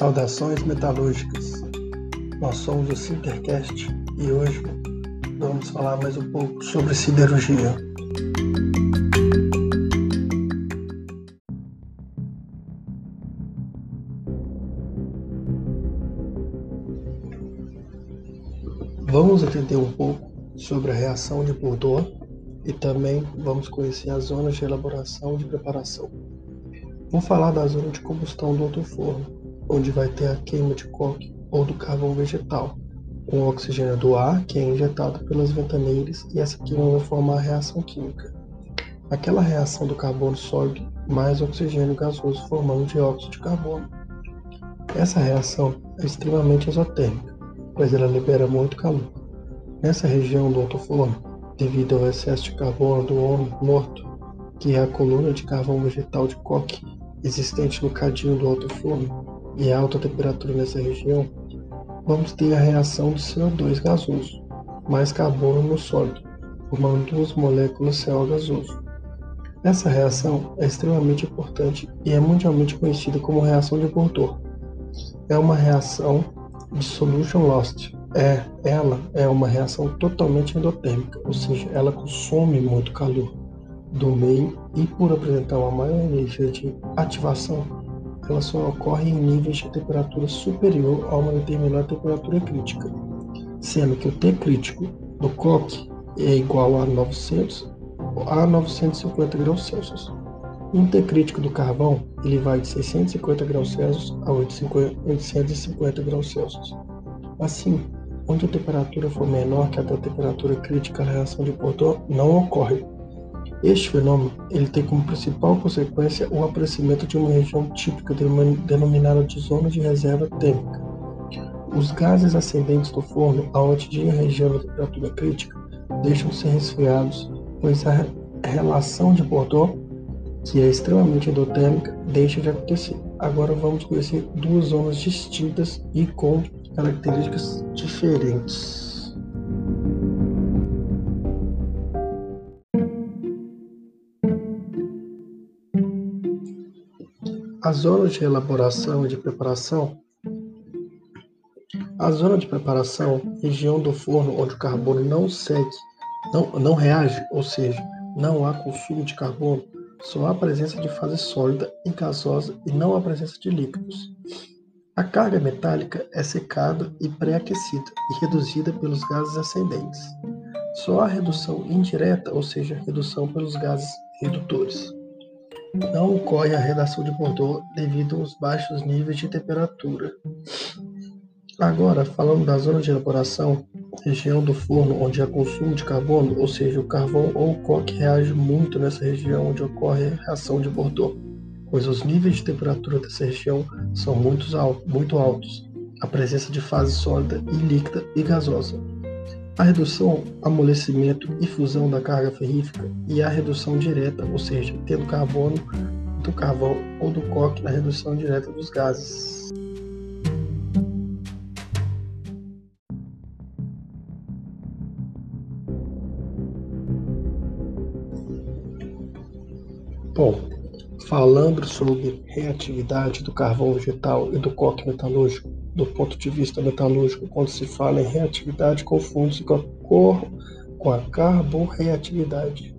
Saudações metalúrgicas. Nós somos o Sintercast e hoje vamos falar mais um pouco sobre siderurgia. Vamos entender um pouco sobre a reação de Bourdon e também vamos conhecer as zonas de elaboração e de preparação. Vou falar da zona de combustão do outro forno, onde vai ter a queima de coque ou do carvão vegetal, com o oxigênio do ar que é injetado pelas ventaneiras e essa queima vai formar a reação química. Aquela reação do carbono sólido mais oxigênio gasoso formando dióxido de carbono. Essa reação é extremamente exotérmica, pois ela libera muito calor. Nessa região do alto forno, devido ao excesso de carbono do homem morto, que é a coluna de carvão vegetal de coque existente no cadinho do alto forno e alta temperatura nessa região, vamos ter a reação do CO2 gasoso mais carbono no sólido, formando duas moléculas CO gasoso. Essa reação é extremamente importante e é mundialmente conhecida como reação de Bourdon. É uma reação de solution lost, é, ela é uma reação totalmente endotérmica, ou seja, ela consome muito calor do meio e por apresentar uma maior energia de ativação, ela só ocorre em níveis de temperatura superior a uma determinada temperatura crítica, sendo que o T crítico do coque é igual a 900 a 950 graus Celsius. Um T crítico do carvão ele vai de 650 graus Celsius a 850 graus Celsius. Assim, Onde a temperatura for menor que a da temperatura crítica, a reação de Bourdon não ocorre. Este fenômeno ele tem como principal consequência o aparecimento de uma região típica denominada de zona de reserva térmica. Os gases ascendentes do forno, ao atingir a região da temperatura crítica, deixam de ser resfriados, pois a relação de Bourdon, que é extremamente endotérmica, deixa de acontecer. Agora vamos conhecer duas zonas distintas e com características diferentes. A zona de elaboração e de preparação. A zona de preparação, região do forno onde o carbono não segue, não, não reage, ou seja, não há consumo de carbono, só há presença de fase sólida e gasosa e não há presença de líquidos. A carga metálica é secada e pré-aquecida e reduzida pelos gases ascendentes. Só há redução indireta, ou seja, redução pelos gases redutores. Não ocorre a redação de Bordeaux devido aos baixos níveis de temperatura. Agora, falando da zona de elaboração, região do forno onde há consumo de carbono, ou seja, o carvão ou o coque reage muito nessa região onde ocorre a reação de Bordeaux pois os níveis de temperatura dessa região são muito, altos, muito altos, a presença de fase sólida e líquida e gasosa. A redução, amolecimento e fusão da carga ferrífica e a redução direta, ou seja, tendo carbono do carvão ou do coque na redução direta dos gases. Falando sobre reatividade do carvão vegetal e do coque metalúrgico, do ponto de vista metalúrgico, quando se fala em reatividade, confunde-se com a cor com a carborreatividade.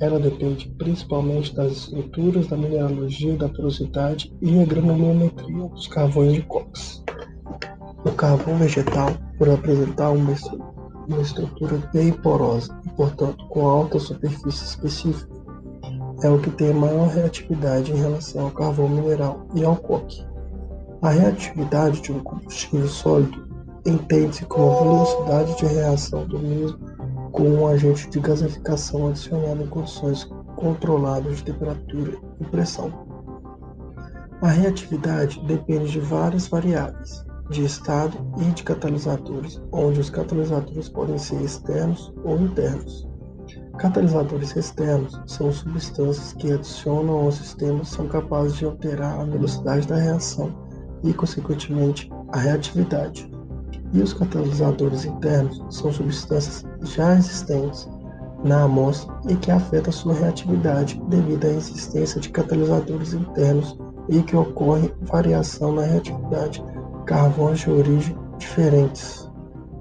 Ela depende principalmente das estruturas, da mineralogia, da porosidade e a granulometria dos carvões de cox. O carvão vegetal, por apresentar uma, uma estrutura bem porosa e, portanto, com alta superfície específica, é o que tem maior reatividade em relação ao carvão mineral e ao coque. A reatividade de um combustível sólido entende-se como a velocidade de reação do mesmo com um agente de gasificação adicionado em condições controladas de temperatura e pressão. A reatividade depende de várias variáveis, de estado e de catalisadores, onde os catalisadores podem ser externos ou internos. Catalisadores externos são substâncias que adicionam ao sistema são capazes de alterar a velocidade da reação e, consequentemente, a reatividade. E os catalisadores internos são substâncias já existentes na amostra e que afetam sua reatividade devido à existência de catalisadores internos e que ocorre variação na reatividade carvões de origem diferentes.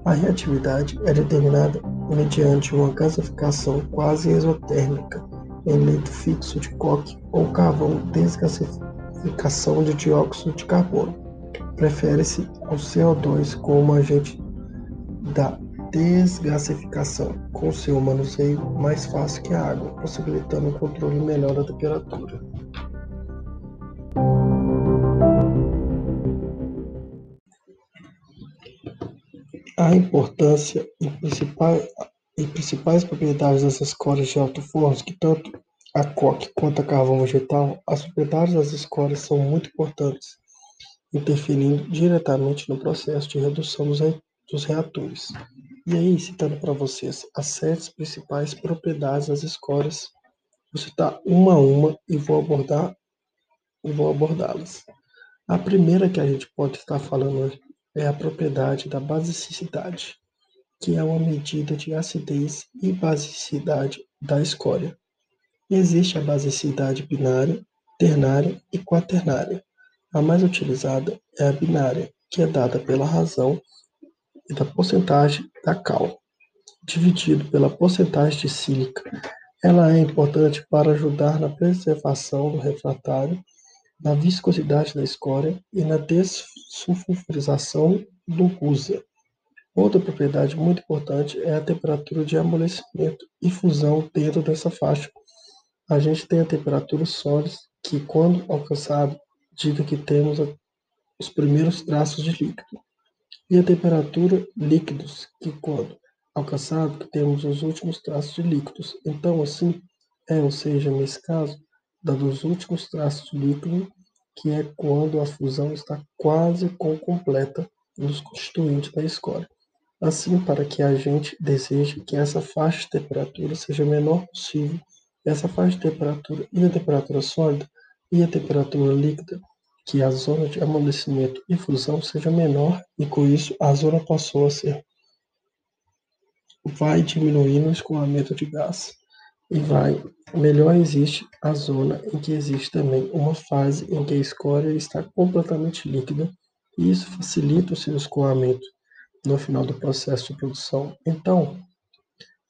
A reatividade é determinada mediante uma gasificação quase exotérmica em leito fixo de coque ou carvão desgasificação de dióxido de carbono. Prefere-se o CO2 como agente da desgasificação, com seu manuseio mais fácil que a água, possibilitando um controle melhor da temperatura. A importância e principais, e principais propriedades das escórias de alto forno, que tanto a coque quanto a carvão vegetal, as propriedades das escórias são muito importantes, interferindo diretamente no processo de redução dos, re, dos reatores. E aí, citando para vocês as sete principais propriedades das escórias, vou citar uma a uma e vou abordar e vou abordá-las. A primeira que a gente pode estar falando é a propriedade da basicidade, que é uma medida de acidez e basicidade da escória. Existe a basicidade binária, ternária e quaternária. A mais utilizada é a binária, que é dada pela razão e da porcentagem da cal, dividido pela porcentagem de sílica. Ela é importante para ajudar na preservação do refratário na viscosidade da escória e na dessulfurização do gusa. Outra propriedade muito importante é a temperatura de amolecimento e fusão dentro dessa faixa. A gente tem a temperatura sólida, que quando alcançado, diga que temos os primeiros traços de líquido. E a temperatura líquidos, que quando alcançado, temos os últimos traços de líquidos. Então, assim, é, ou seja, nesse caso, dos últimos traços de líquido, que é quando a fusão está quase completa nos constituintes da escória. Assim, para que a gente deseje que essa faixa de temperatura seja menor possível, essa faixa de temperatura e a temperatura sólida e a temperatura líquida, que a zona de amolecimento e fusão seja menor e com isso a zona passou a ser vai diminuir no escoamento de gás e vai melhor existe a zona em que existe também uma fase em que a escória está completamente líquida e isso facilita o seu escoamento no final do processo de produção. Então,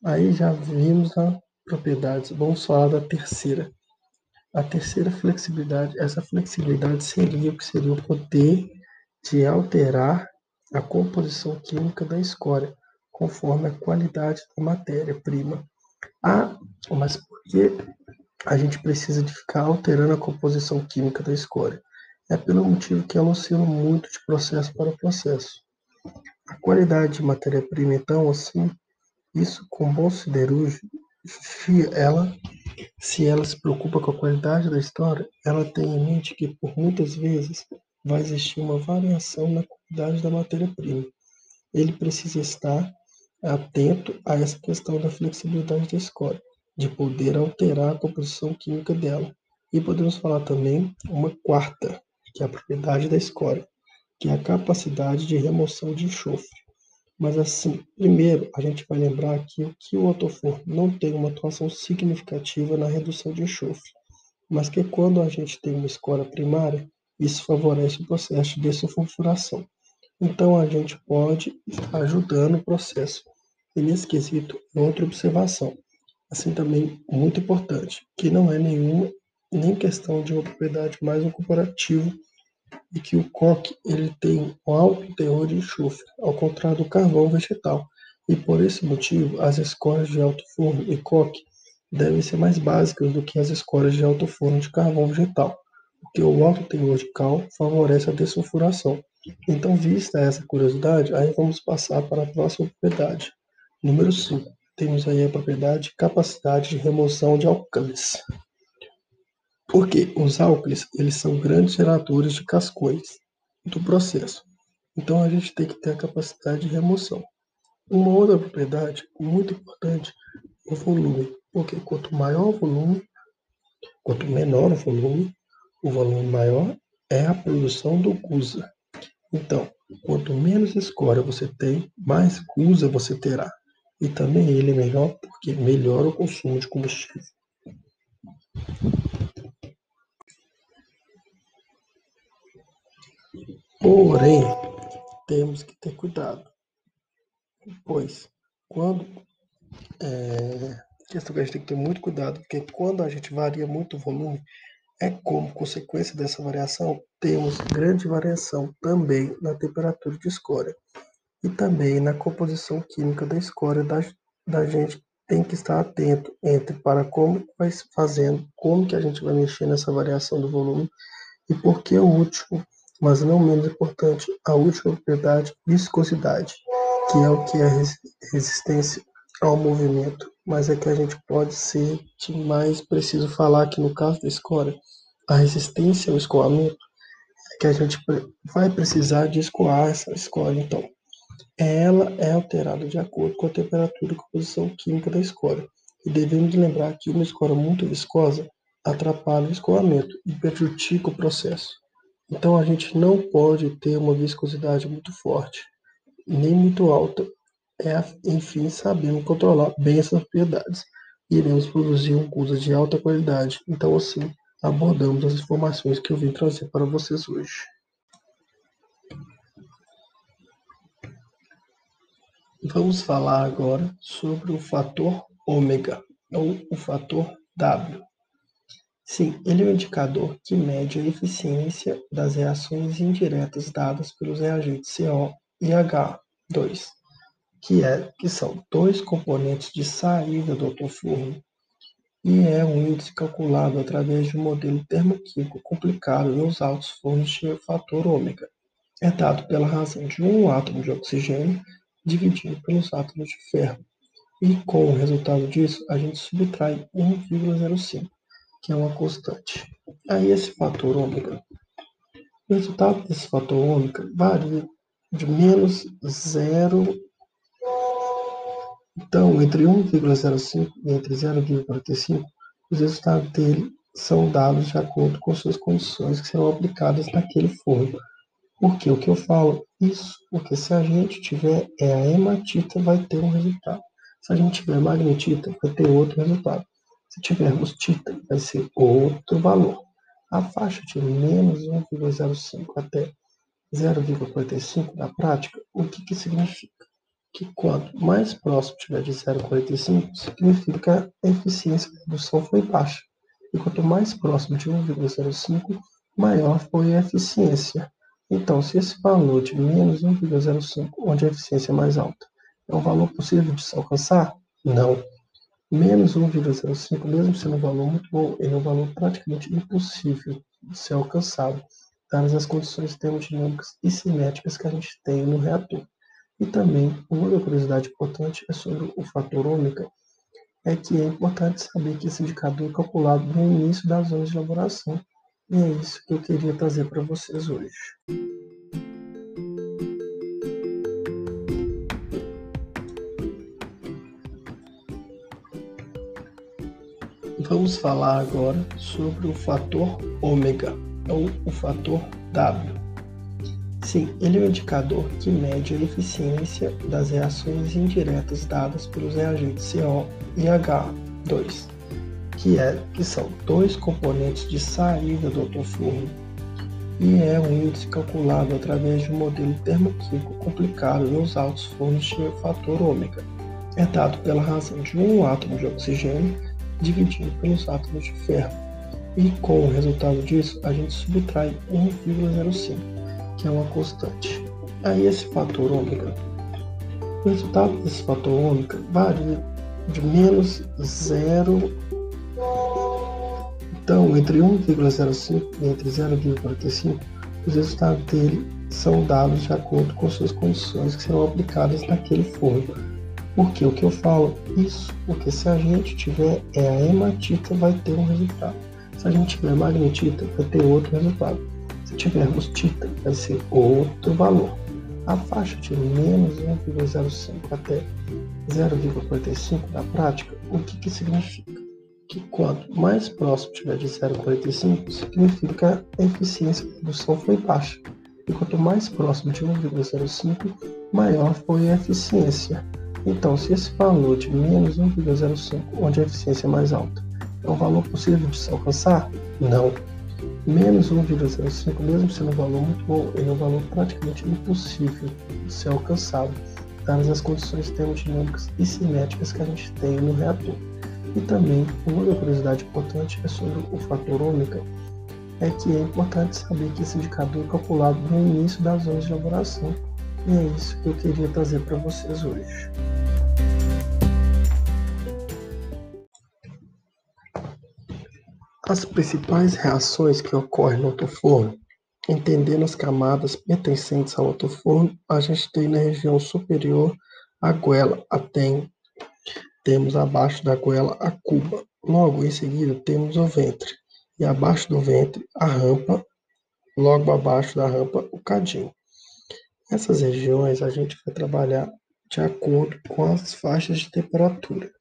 aí já vimos as propriedades. Vamos falar da terceira. A terceira flexibilidade, essa flexibilidade seria o que seria o poder de alterar a composição química da escória conforme a qualidade da matéria-prima ah, mas por que a gente precisa de ficar alterando a composição química da escória? É pelo motivo que ela oscila muito de processo para processo. A qualidade de matéria-prima, então, assim, isso com bom siderúrgico, ela, se ela se preocupa com a qualidade da história, ela tem em mente que por muitas vezes vai existir uma variação na qualidade da matéria-prima. Ele precisa estar atento a essa questão da flexibilidade da escória, de poder alterar a composição química dela. E podemos falar também uma quarta, que é a propriedade da escória, que é a capacidade de remoção de enxofre. Mas assim, primeiro a gente vai lembrar aqui que o autoforno não tem uma atuação significativa na redução de enxofre, mas que quando a gente tem uma escória primária, isso favorece o processo de dessulfuração. Então a gente pode estar ajudando o processo e nesse quesito, outra observação, assim também muito importante, que não é nenhuma nem questão de uma propriedade mais um comparativo e que o coque ele tem um alto teor de enxofre, ao contrário do carvão vegetal. E por esse motivo, as escórias de alto forno e coque devem ser mais básicas do que as escórias de alto forno de carvão vegetal, porque o alto teor de cal favorece a dessulfuração. Então, vista essa curiosidade, aí vamos passar para a próxima propriedade, Número 5. Temos aí a propriedade capacidade de remoção de álcalis. Porque os álcalis, eles são grandes geradores de cascões do processo. Então a gente tem que ter a capacidade de remoção. Uma outra propriedade muito importante é o volume, porque quanto maior o volume, quanto menor o volume, o volume maior é a produção do GUSA. Então, quanto menos escória você tem, mais GUSA você terá. E também ele é melhor porque melhora o consumo de combustível. Porém, temos que ter cuidado, pois quando é, questão que a gente tem que ter muito cuidado, porque quando a gente varia muito o volume, é como consequência dessa variação, temos grande variação também na temperatura de escória e também na composição química da escória da, da gente tem que estar atento entre para como vai fazendo, como que a gente vai mexer nessa variação do volume e por que o último, mas não menos importante, a última propriedade, viscosidade, que é o que é resistência ao movimento, mas é que a gente pode ser que mais preciso falar aqui no caso da escória, a resistência ao escoamento, é que a gente vai precisar de escoar essa escória, então ela é alterada de acordo com a temperatura e composição química da escória. E devemos lembrar que uma escória muito viscosa atrapalha o escoamento e prejudica o processo. Então a gente não pode ter uma viscosidade muito forte, nem muito alta. É, enfim, sabemos controlar bem essas propriedades. Iremos produzir um curso de alta qualidade. Então, assim, abordamos as informações que eu vim trazer para vocês hoje. Vamos falar agora sobre o fator ômega, ou o fator W. Sim, ele é um indicador que mede a eficiência das reações indiretas dadas pelos reagentes CO e H2, que, é, que são dois componentes de saída do autoforno, e é um índice calculado através de um modelo termoquímico complicado nos altos fornos de fator ômega. É dado pela razão de um átomo de oxigênio dividido pelos átomos de ferro. E com o resultado disso, a gente subtrai 1,05, que é uma constante. Aí esse fator ômega, o resultado desse fator ômega varia de menos 0, então entre 1,05 e entre 0,45, os resultados dele são dados de acordo com suas condições que serão aplicadas naquele forno. Porque o que eu falo? Isso, porque se a gente tiver é a hematita, vai ter um resultado. Se a gente tiver magnetita, vai ter outro resultado. Se tivermos tita, vai ser outro valor. A faixa de menos 1,05 até 0,45 na prática, o que, que significa? Que quanto mais próximo tiver de 0,45, significa a eficiência da produção foi baixa. E quanto mais próximo de 1,05, maior foi a eficiência. Então, se esse valor de menos 1,05, onde a eficiência é mais alta, é um valor possível de se alcançar? Não. Menos 1,05, mesmo sendo um valor muito bom, ele é um valor praticamente impossível de ser alcançado, dadas as condições termodinâmicas e cinéticas que a gente tem no reator. E também, uma curiosidade importante é sobre o fator ômega, é que é importante saber que esse indicador é calculado no início das zonas de elaboração, e é isso que eu queria trazer para vocês hoje. Vamos falar agora sobre o fator ômega, ou o fator W. Sim, ele é um indicador que mede a eficiência das reações indiretas dadas pelos reagentes CO e H2 que, é, que são dois componentes de saída do autoforno e é um índice calculado através de um modelo termoquímico complicado nos altos fornos de fator ômega. É dado pela razão de um átomo de oxigênio dividido pelos átomos de ferro. E com o resultado disso, a gente subtrai 1,05, que é uma constante. Aí esse fator ômega, o resultado desse fator ômega varia de menos 0 então, entre 1,05 e entre 0,45, os resultados dele são dados de acordo com suas condições que serão aplicadas naquele forno. Porque o que eu falo? Isso, porque se a gente tiver é a hematita, vai ter um resultado. Se a gente tiver magnetita, vai ter outro resultado. Se tivermos tita, vai ser outro valor. A faixa de menos 1,05 até 0,45 na prática, o que, que significa? Que quanto mais próximo tiver de 0,45, significa a eficiência da produção foi baixa. E quanto mais próximo de 1,05, maior foi a eficiência. Então, se esse valor de menos 1,05, onde a eficiência é mais alta, é um valor possível de se alcançar? Não. Menos 1,05, mesmo sendo um valor muito bom, ele é um valor praticamente impossível de ser alcançado, dadas as condições termodinâmicas e cinéticas que a gente tem no reator. E também, uma curiosidade importante é sobre o fator ômega, é que é importante saber que esse indicador é calculado no início das zonas de elaboração. E é isso que eu queria trazer para vocês hoje. As principais reações que ocorrem no autoforno, entendendo as camadas pertencentes ao autoforno, a gente tem na região superior a goela, a tem, temos abaixo da goela a cuba, logo em seguida temos o ventre, e abaixo do ventre a rampa, logo abaixo da rampa o cadinho. Essas regiões a gente vai trabalhar de acordo com as faixas de temperatura.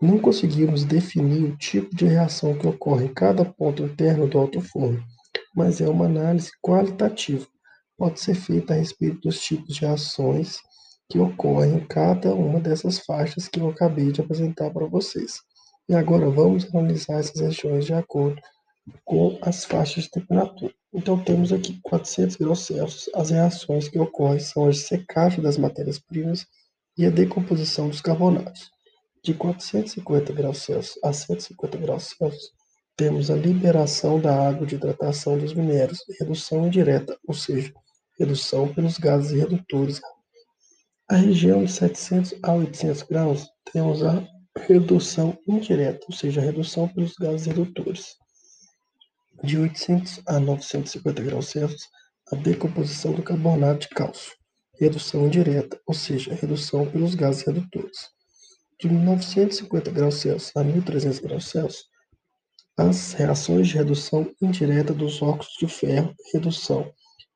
Não conseguimos definir o tipo de reação que ocorre em cada ponto interno do alto-forno, mas é uma análise qualitativa. Pode ser feita a respeito dos tipos de reações que ocorrem em cada uma dessas faixas que eu acabei de apresentar para vocês. E agora vamos analisar essas regiões de acordo com as faixas de temperatura. Então temos aqui 400 graus Celsius, as reações que ocorrem são a secagem das matérias-primas e a decomposição dos carbonatos. De 450 graus Celsius a 150 graus Celsius, temos a liberação da água de hidratação dos minérios, redução indireta, ou seja, redução pelos gases redutores. A região de 700 a 800 graus, temos a redução indireta, ou seja, redução pelos gases redutores. De 800 a 950 graus Celsius, a decomposição do carbonato de cálcio, redução indireta, ou seja, redução pelos gases redutores de 950 graus Celsius a 1300 graus Celsius, as reações de redução indireta dos óxidos de ferro, redução,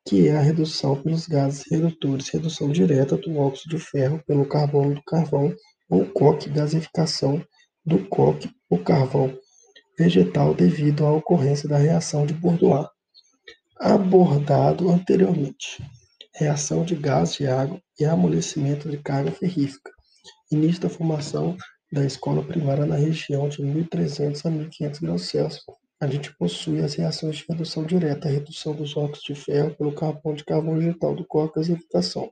que é a redução pelos gases redutores, redução direta do óxido de ferro pelo carbono do carvão, ou coque, gasificação do coque ou carvão vegetal devido à ocorrência da reação de Bourdois, abordado anteriormente, reação de gás de água e amolecimento de carga ferrífica início da formação da escola primária na região de 1300 a 1500 graus Celsius. A gente possui as reações de redução direta, redução dos óxidos de ferro pelo carbono de carvão vegetal do coco e gasificação.